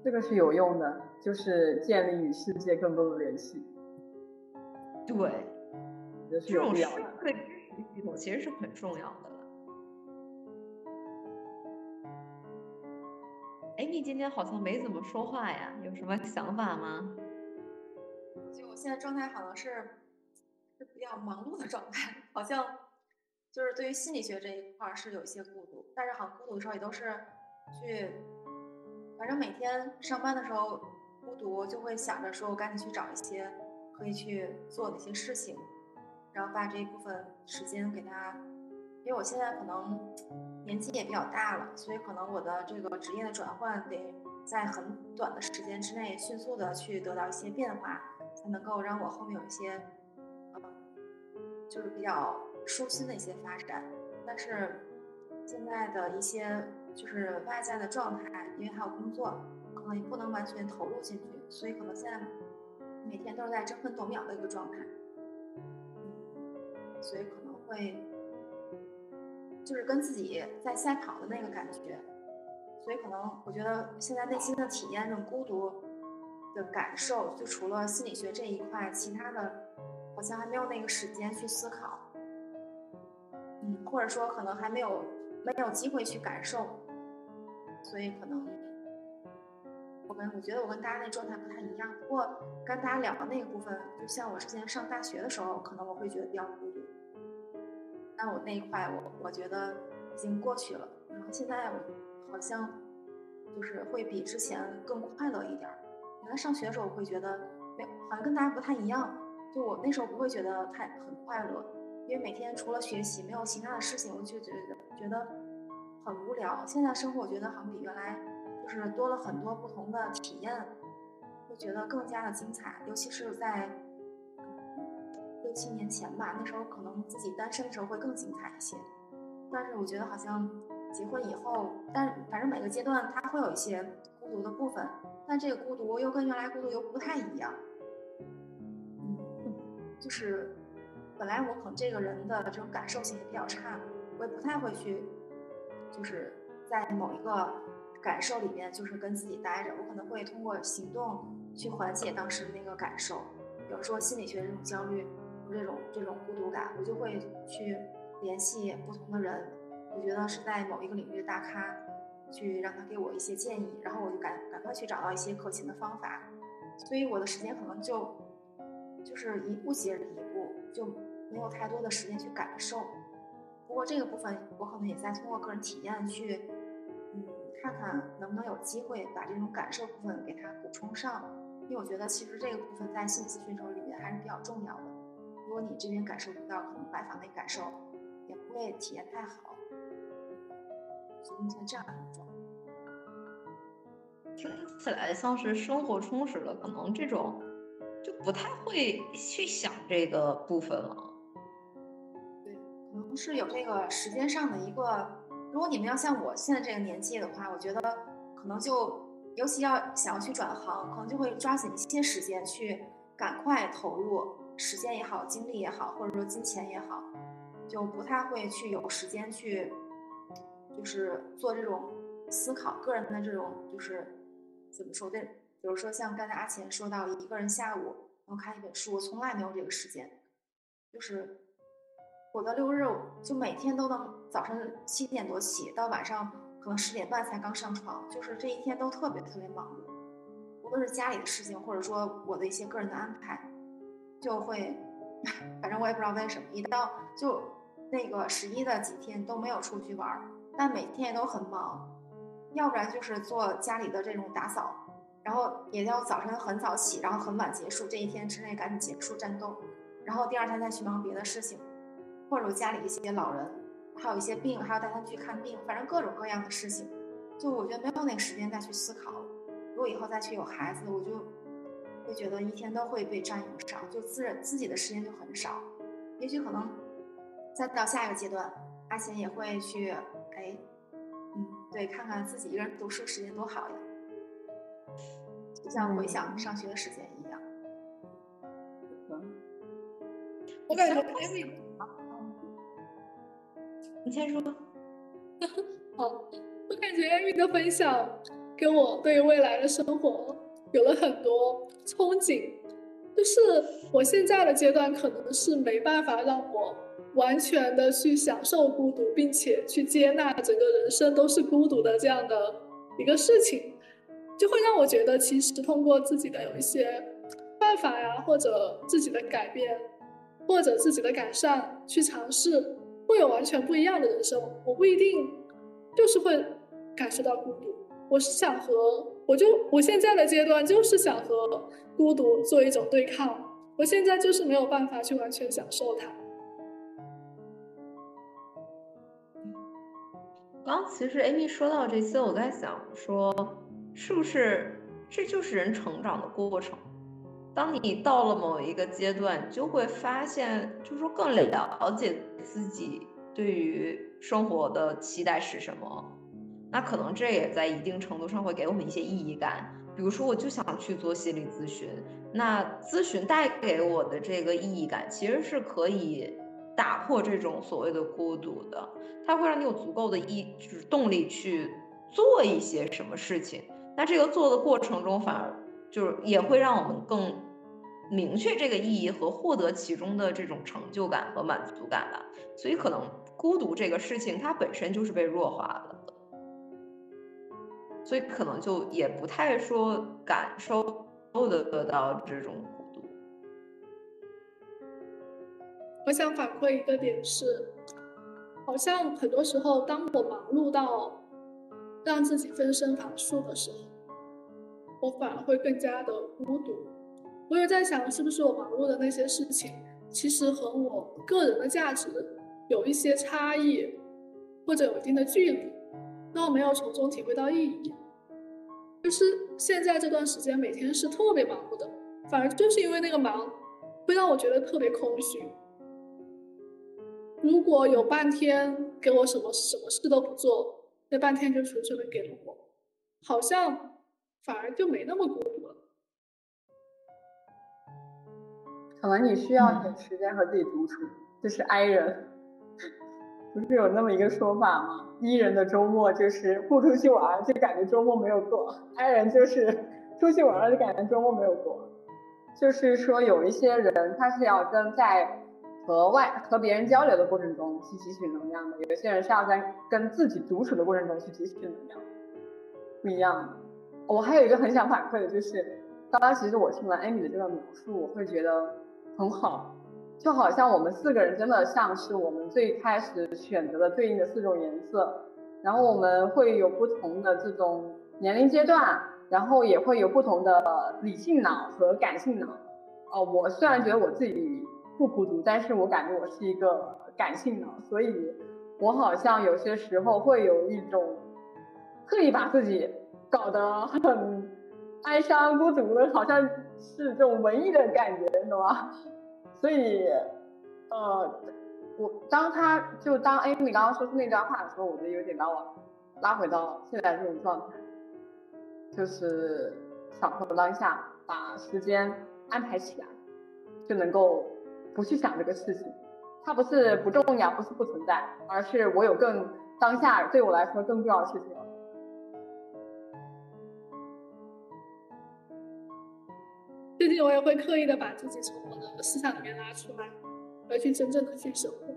这个是有用的，就是建立与世界更多的联系。对，这种社会支持系统其实是很重要的了。哎，你今天好像没怎么说话呀？有什么想法吗？就我现在状态好像是是比较忙碌的状态，好像就是对于心理学这一块是有一些孤独，但是好像孤独的时候也都是去，反正每天上班的时候孤独就会想着说，我赶紧去找一些可以去做的一些事情，然后把这一部分时间给他，因为我现在可能年纪也比较大了，所以可能我的这个职业的转换得在很短的时间之内迅速的去得到一些变化。才能够让我后面有一些，呃，就是比较舒心的一些发展。但是现在的一些就是外在的状态，因为还有工作，可能也不能完全投入进去，所以可能现在每天都是在争分夺秒的一个状态。所以可能会就是跟自己在赛跑的那个感觉，所以可能我觉得现在内心的体验这种孤独。的感受，就除了心理学这一块，其他的好像还没有那个时间去思考，嗯，或者说可能还没有没有机会去感受，所以可能我跟我觉得我跟大家那状态不太一样。不过跟大家聊的那个部分，就像我之前上大学的时候，可能我会觉得比较孤独，但我那一块我我觉得已经过去了，然后现在我好像就是会比之前更快乐一点。原来上学的时候，我会觉得没，好像跟大家不太一样。就我那时候不会觉得太很快乐，因为每天除了学习没有其他的事情，我就觉得觉得很无聊。现在生活我觉得好像比原来就是多了很多不同的体验，会觉得更加的精彩。尤其是在六七年前吧，那时候可能自己单身的时候会更精彩一些。但是我觉得好像结婚以后，但反正每个阶段它会有一些孤独的部分。但这个孤独又跟原来孤独又不太一样，嗯，就是本来我可能这个人的这种感受性也比较差，我也不太会去就是在某一个感受里面，就是跟自己待着。我可能会通过行动去缓解当时的那个感受，比如说心理学这种焦虑，这种这种孤独感，我就会去联系不同的人，我觉得是在某一个领域的大咖，去让他给我一些建议，然后我就赶赶快去找到一些可行的方法。所以我的时间可能就就是一步接着一步，就没有太多的时间去感受。不过这个部分，我可能也在通过个人体验去，嗯，看看能不能有机会把这种感受部分给它补充上。因为我觉得其实这个部分在心理咨询手里面还是比较重要的。如果你这边感受不到，可能来访的感受也不会体验太好。所以目前这样一种。听起来像是生活充实了，可能这种就不太会去想这个部分了。能是有这个时间上的一个。如果你们要像我现在这个年纪的话，我觉得可能就，尤其要想要去转行，可能就会抓紧一些时间去赶快投入，时间也好，精力也好，或者说金钱也好，就不太会去有时间去，就是做这种思考，个人的这种就是。怎么说？对，比如说像刚才阿钱说到，一个人下午然后看一本书，我从来没有这个时间。就是我的六日，就每天都能早上七点多起，到晚上可能十点半才刚上床，就是这一天都特别特别忙碌。无论是家里的事情，或者说我的一些个人的安排，就会，反正我也不知道为什么，一到就那个十一的几天都没有出去玩，但每天也都很忙。要不然就是做家里的这种打扫，然后也要早上很早起，然后很晚结束，这一天之内赶紧结束战斗，然后第二天再去忙别的事情，或者家里一些老人，还有一些病，还要带他去看病，反正各种各样的事情，就我觉得没有那个时间再去思考。如果以后再去有孩子，我就会觉得一天都会被占用上，就自认自己的时间就很少。也许可能再到下一个阶段，阿贤也会去，哎。嗯，对，看看自己一个人读书时间多好呀，就像回想上学的时间一样。我感觉你先说。好，我感觉 Amy 的分享跟我对未来的生活有了很多憧憬，就是我现在的阶段可能是没办法让我。完全的去享受孤独，并且去接纳整个人生都是孤独的这样的一个事情，就会让我觉得，其实通过自己的有一些办法呀，或者自己的改变，或者自己的改善去尝试，会有完全不一样的人生。我不一定就是会感受到孤独，我是想和我就我现在的阶段就是想和孤独做一种对抗，我现在就是没有办法去完全享受它。刚其实 Amy 说到这些，我在想说，是不是这就是人成长的过程？当你到了某一个阶段，就会发现，就是说更了解自己对于生活的期待是什么。那可能这也在一定程度上会给我们一些意义感。比如说，我就想去做心理咨询，那咨询带给我的这个意义感，其实是可以。打破这种所谓的孤独的，它会让你有足够的意，就是动力去做一些什么事情。那这个做的过程中，反而就是也会让我们更明确这个意义和获得其中的这种成就感和满足感吧。所以，可能孤独这个事情它本身就是被弱化的，所以可能就也不太说感受的得到这种孤独。我想反馈一个点是，好像很多时候，当我忙碌到让自己分身乏术的时候，我反而会更加的孤独。我也在想，是不是我忙碌的那些事情，其实和我个人的价值有一些差异，或者有一定的距离，让我没有从中体会到意义。就是现在这段时间，每天是特别忙碌的，反而就是因为那个忙，会让我觉得特别空虚。如果有半天给我什么什么事都不做，那半天就纯粹的给了我，好像反而就没那么孤可能你需要一点时间和自己独处，就是 I 人。不是有那么一个说法吗？E 人的周末就是不出去玩，就感觉周末没有过；I 人就是出去玩了，就感觉周末没有过。就是说，有一些人他是要跟在和外和别人交流的过程中去汲取能量的，有一些人是要在跟自己独处的过程中去汲取能量，不一样的。我还有一个很想反馈的就是，刚刚其实我听完 Amy 的这段描述，我会觉得很好，就好像我们四个人真的像是我们最开始选择的对应的四种颜色，然后我们会有不同的这种年龄阶段，然后也会有不同的理性脑和感性脑。哦，我虽然觉得我自己不孤独，但是我感觉我是一个感性脑，所以我好像有些时候会有一种刻意把自己。搞得很哀伤孤独的，好像是这种文艺的感觉，懂吗？所以，呃，我当他就当 Amy 刚刚说出那段话的时候，我就有点把我拉回到现在这种状态，就是享受当下，把时间安排起来，就能够不去想这个事情。它不是不重要，不是不存在，而是我有更当下对我来说更重要的事情。最近我也会刻意的把自己从我的思想里面拉出来，而去真正的去生活。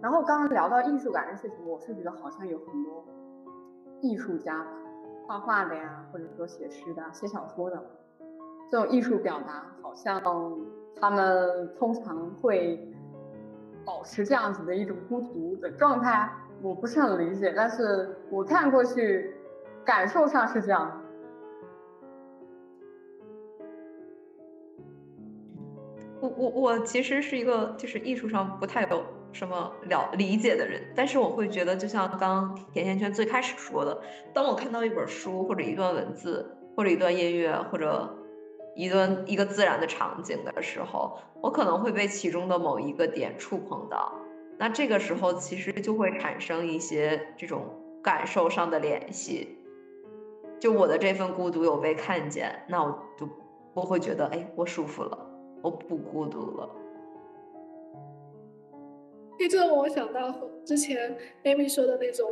然后刚刚聊到艺术感的事情，我是觉得好像有很多艺术家，画画的呀，或者说写诗的、写小说的，这种艺术表达，好像他们通常会保持这样子的一种孤独的状态。我不是很理解，但是我看过去。感受上是这样。我我我其实是一个就是艺术上不太有什么了理解的人，但是我会觉得，就像刚甜甜圈最开始说的，当我看到一本书或者一段文字或者一段音乐或者一段一个自然的场景的时候，我可能会被其中的某一个点触碰到，那这个时候其实就会产生一些这种感受上的联系。就我的这份孤独有被看见，那我就我会觉得，哎，我舒服了，我不孤独了。这就让我想到之前 Amy 说的那种，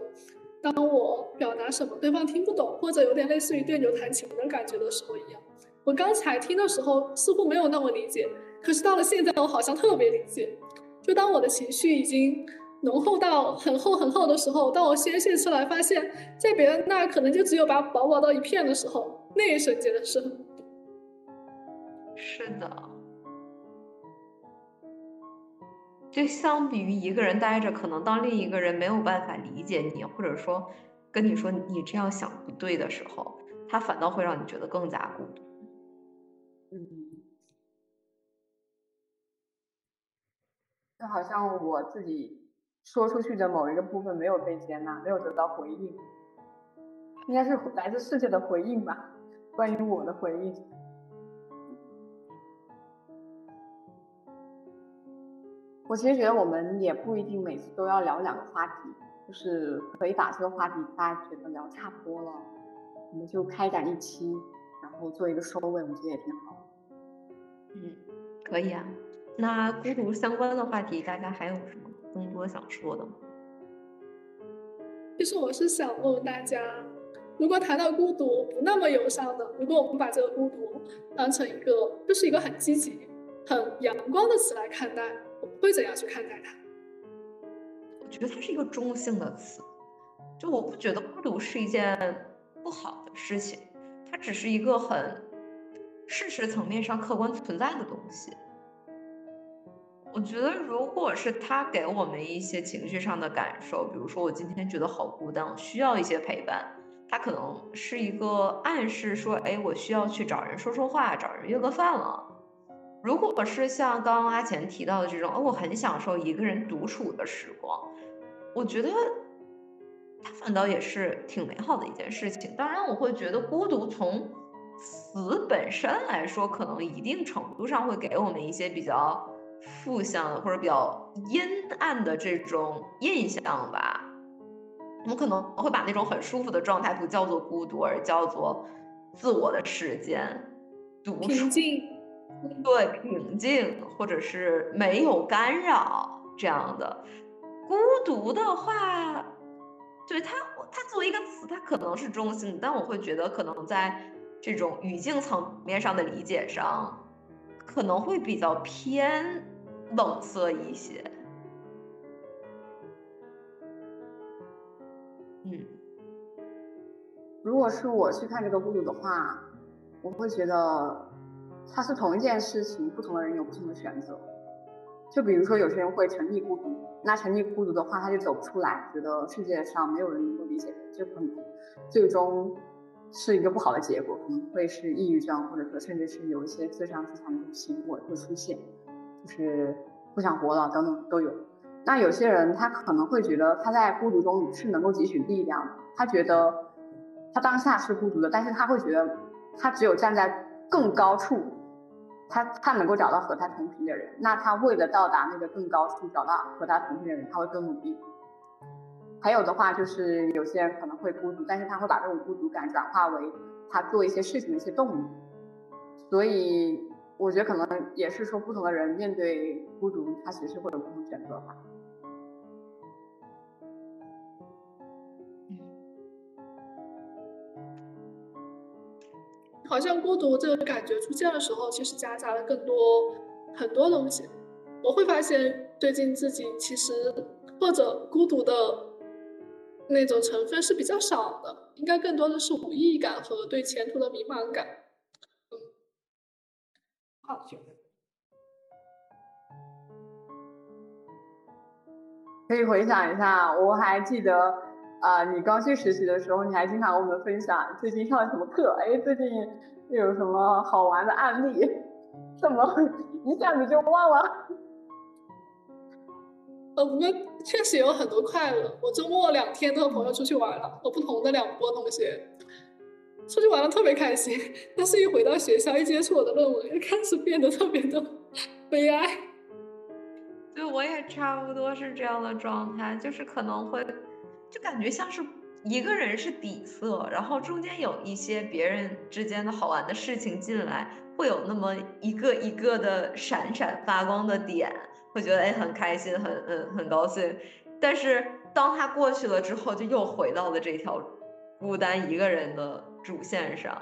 当我表达什么对方听不懂，或者有点类似于对牛弹琴的感觉的时候一样。我刚才听的时候似乎没有那么理解，可是到了现在，我好像特别理解。就当我的情绪已经。浓厚到很厚很厚的时候，当我宣泄出来，发现，在别人那可能就只有把薄薄到一片的时候，那一瞬间的是很是的，就相比于一个人待着，可能当另一个人没有办法理解你，或者说跟你说你这样想不对的时候，他反倒会让你觉得更加孤独。嗯，就好像我自己。说出去的某一个部分没有被接纳，没有得到回应，应该是来自世界的回应吧？关于我的回应。我其实觉得我们也不一定每次都要聊两个话题，就是可以把这个话题大家觉得聊差不多了，我们就开展一期，然后做一个收尾，我觉得也挺好。嗯，可以啊。那孤独相关的话题，大家还有什么？更多想说的吗？其实我是想问问大家，如果谈到孤独不那么忧伤的，如果我们把这个孤独当成一个，就是一个很积极、很阳光的词来看待，我们会怎样去看待它？我觉得它是一个中性的词，就我不觉得孤独是一件不好的事情，它只是一个很事实层面上客观存在的东西。我觉得，如果是他给我们一些情绪上的感受，比如说我今天觉得好孤单，我需要一些陪伴，他可能是一个暗示，说，哎，我需要去找人说说话，找人约个饭了。如果是像刚刚阿钱提到的这种，哦，我很享受一个人独处的时光，我觉得他反倒也是挺美好的一件事情。当然，我会觉得孤独从词本身来说，可能一定程度上会给我们一些比较。负向的或者比较阴暗的这种印象吧，我们可能会把那种很舒服的状态不叫做孤独，而叫做自我的时间、独处。平静，对平静，或者是没有干扰这样的。孤独的话，对它，它作为一个词，它可能是中性，但我会觉得可能在这种语境层面上的理解上，可能会比较偏冷色一些。嗯，如果是我去看这个孤独的话，我会觉得它是同一件事情，不同的人有不同的选择。就比如说，有些人会沉溺孤独，那沉溺孤独的话，他就走不出来，觉得世界上没有人能够理解，就可能最终是一个不好的结果，可能会是抑郁症，或者说甚至是有一些自伤自残的行为会出现，就是不想活了等等都有。那有些人他可能会觉得他在孤独中是能够汲取力量的，他觉得他当下是孤独的，但是他会觉得他只有站在更高处，他他能够找到和他同频的人，那他为了到达那个更高处，找到和他同频的人，他会更努力。还有的话就是有些人可能会孤独，但是他会把这种孤独感转化为他做一些事情的一些动力，所以我觉得可能也是说不同的人面对孤独，他其实会有不同选择吧。好像孤独这个感觉出现的时候，其实夹杂了更多很多东西。我会发现最近自己其实或者孤独的那种成分是比较少的，应该更多的是无意义感和对前途的迷茫感。嗯，好，可以回想一下，我还记得。啊，你刚去实习的时候，你还经常跟我们分享最近上了什么课？哎，最近又有什么好玩的案例？怎么一下子就忘了？呃，不过确实有很多快乐。我周末两天都和朋友出去玩了，和不同的两波同学出去玩的特别开心。但是，一回到学校，一接触我的论文，又开始变得特别的悲哀。对，我也差不多是这样的状态，就是可能会。就感觉像是一个人是底色，然后中间有一些别人之间的好玩的事情进来，会有那么一个一个的闪闪发光的点，会觉得哎很开心，很嗯很高兴。但是当他过去了之后，就又回到了这条孤单一个人的主线上。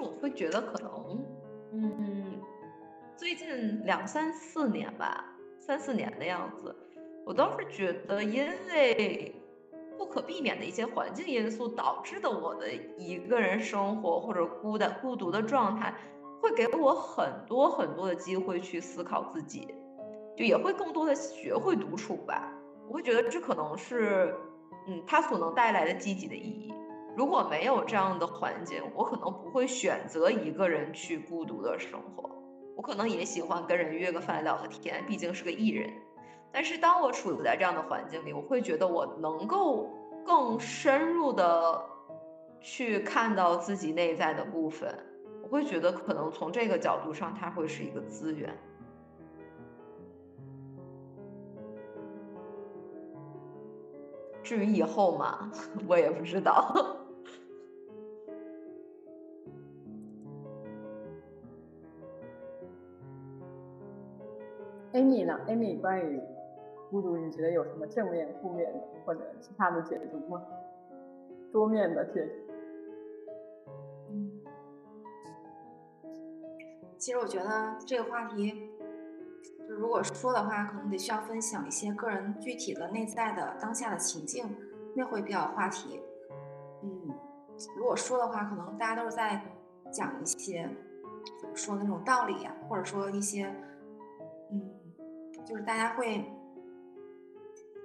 我会觉得可能，嗯，最近两三四年吧，三四年的样子，我倒是觉得，因为不可避免的一些环境因素导致的我的一个人生活或者孤单孤独的状态，会给我很多很多的机会去思考自己，就也会更多的学会独处吧。我会觉得这可能是，嗯，它所能带来的积极的意义。如果没有这样的环境，我可能不会选择一个人去孤独的生活。我可能也喜欢跟人约个饭聊个天，毕竟是个艺人。但是当我处在这样的环境里，我会觉得我能够更深入的去看到自己内在的部分。我会觉得可能从这个角度上，它会是一个资源。至于以后嘛，我也不知道。Amy 呢？Amy 关于孤独，你觉得有什么正面、负面的或者其他的解读吗？多面的解读。其实我觉得这个话题，就如果说的话，可能得需要分享一些个人具体的内在的当下的情境，那会比较话题。嗯，如果说的话，可能大家都是在讲一些怎么说那种道理呀，或者说一些，嗯。就是大家会，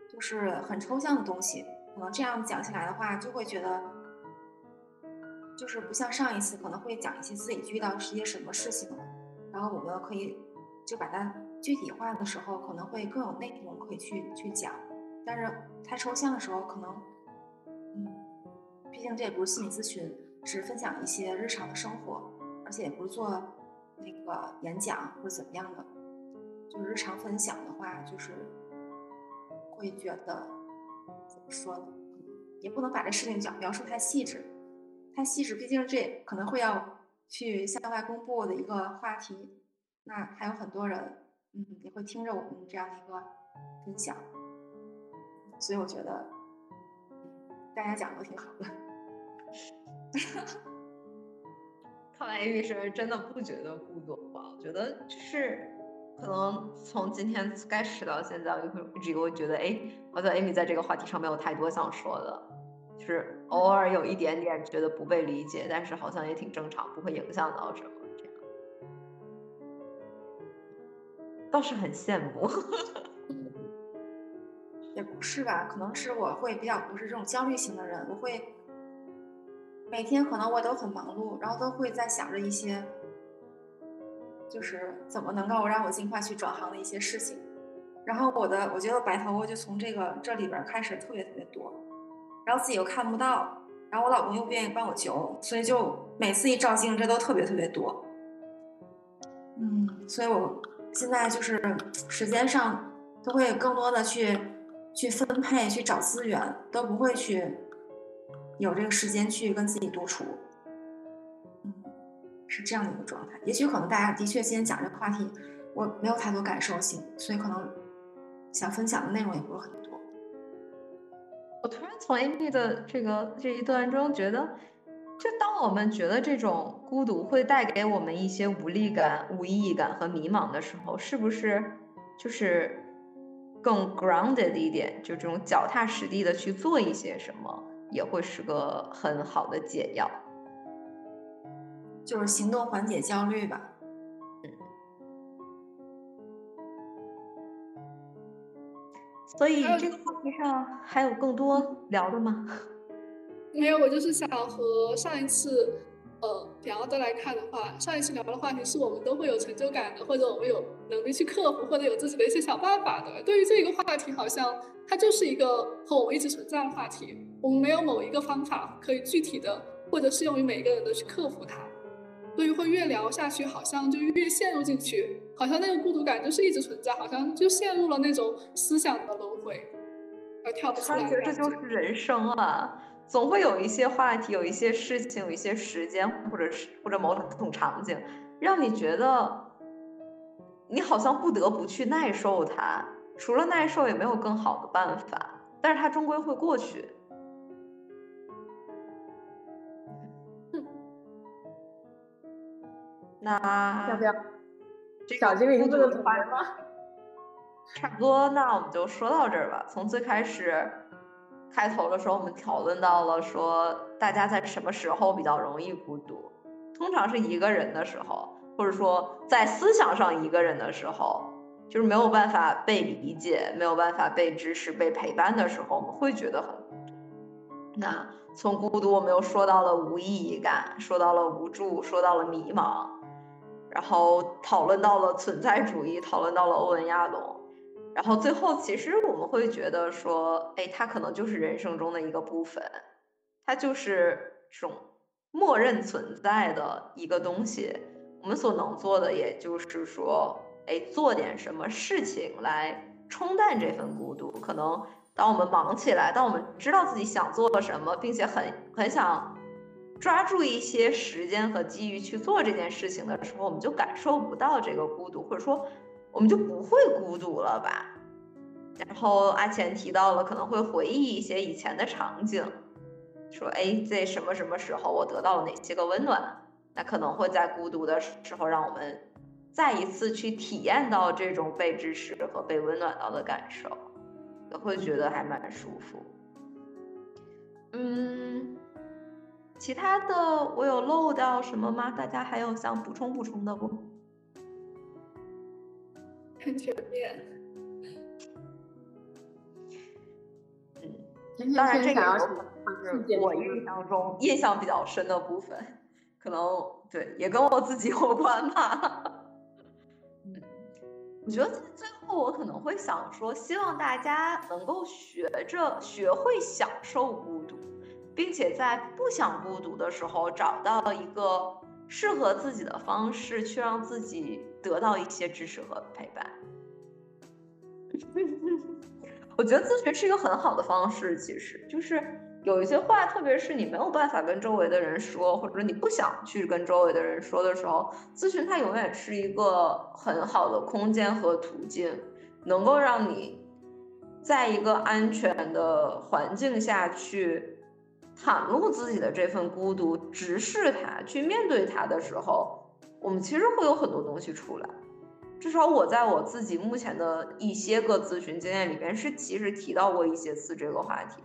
就是很抽象的东西，可能这样讲起来的话，就会觉得，就是不像上一次可能会讲一些自己遇到一些什么事情，然后我们可以就把它具体化的时候，可能会更有内容可以去去讲。但是太抽象的时候，可能，嗯，毕竟这也不是心理咨询，是分享一些日常的生活，而且也不是做那个演讲或者怎么样的。就日常分享的话，就是会觉得怎么说呢？也不能把这事情讲描述太细致，太细致，毕竟这可能会要去向外公布的一个话题，那还有很多人，嗯，也会听着我们这样的一个分享，所以我觉得，大家讲的都挺好的。看来 Amy 是真的不觉得孤独吧？我觉得就是可能从今天开始到现在，我就会一直会觉得，哎，好像 Amy 在这个话题上没有太多想说的，就是偶尔有一点点觉得不被理解，但是好像也挺正常，不会影响到什么这样，倒是很羡慕。也不是吧？可能是我会比较不是这种焦虑型的人，我会。每天可能我都很忙碌，然后都会在想着一些，就是怎么能够让我尽快去转行的一些事情。然后我的，我觉得白头发就从这个这里边开始特别特别多，然后自己又看不到，然后我老公又不愿意帮我揪，所以就每次一照镜子这都特别特别多。嗯，所以我现在就是时间上都会更多的去去分配去找资源，都不会去。有这个时间去跟自己独处，嗯，是这样的一个状态。也许可能大家的确今天讲这个话题，我没有太多感受性，所以可能想分享的内容也不是很多。我突然从 Amy 的这个这一段中觉得，就当我们觉得这种孤独会带给我们一些无力感、无意义感和迷茫的时候，是不是就是更 grounded 一点，就这种脚踏实地的去做一些什么？也会是个很好的解药，就是行动缓解焦虑吧。所以这个话题上还有更多聊的吗？没有，我就是想和上一次。呃，聊的来看的话，上一次聊的话题是我们都会有成就感的，或者我们有能力去克服，或者有自己的一些小办法的。对于这个话题，好像它就是一个和我们一直存在的话题。我们没有某一个方法可以具体的或者适用于每一个人的去克服它，所以会越聊下去，好像就越陷入进去，好像那个孤独感就是一直存在，好像就陷入了那种思想的轮回，而跳不出来。觉得这就是人生啊。总会有一些话题，有一些事情，有一些时间，或者是或者某种场景，让你觉得你好像不得不去耐受它。除了耐受，也没有更好的办法。但是它终归会过去。那要不要小精灵做个总结吗？差不多，那我们就说到这儿吧。从最开始。开头的时候，我们讨论到了说，大家在什么时候比较容易孤独？通常是一个人的时候，或者说在思想上一个人的时候，就是没有办法被理解、没有办法被支持、被陪伴的时候，我们会觉得很孤独。那从孤独，我们又说到了无意义感，说到了无助，说到了迷茫，然后讨论到了存在主义，讨论到了欧文亚龙。然后最后，其实我们会觉得说，哎，它可能就是人生中的一个部分，它就是这种默认存在的一个东西。我们所能做的，也就是说，哎，做点什么事情来冲淡这份孤独。可能当我们忙起来，当我们知道自己想做什么，并且很很想抓住一些时间和机遇去做这件事情的时候，我们就感受不到这个孤独，或者说。我们就不会孤独了吧？然后阿钱提到了可能会回忆一些以前的场景，说哎，在什么什么时候我得到了哪些个温暖？那可能会在孤独的时候让我们再一次去体验到这种被支持和被温暖到的感受，也会觉得还蛮舒服。嗯，其他的我有漏掉什么吗？大家还有想补充补充的不？很全面。嗯，当然这个是我印象中印象比较深的部分，可能对也跟我自己有关吧。嗯，我觉得最后我可能会想说，希望大家能够学着学会享受孤独，并且在不想孤独的时候，找到一个适合自己的方式，去让自己。得到一些支持和陪伴，我觉得咨询是一个很好的方式，其实就是有一些话，特别是你没有办法跟周围的人说，或者你不想去跟周围的人说的时候，咨询它永远是一个很好的空间和途径，能够让你在一个安全的环境下去袒露自己的这份孤独，直视它，去面对它的时候，我们其实会有很多东西出来。至少我在我自己目前的一些个咨询经验里边是其实提到过一些次这个话题，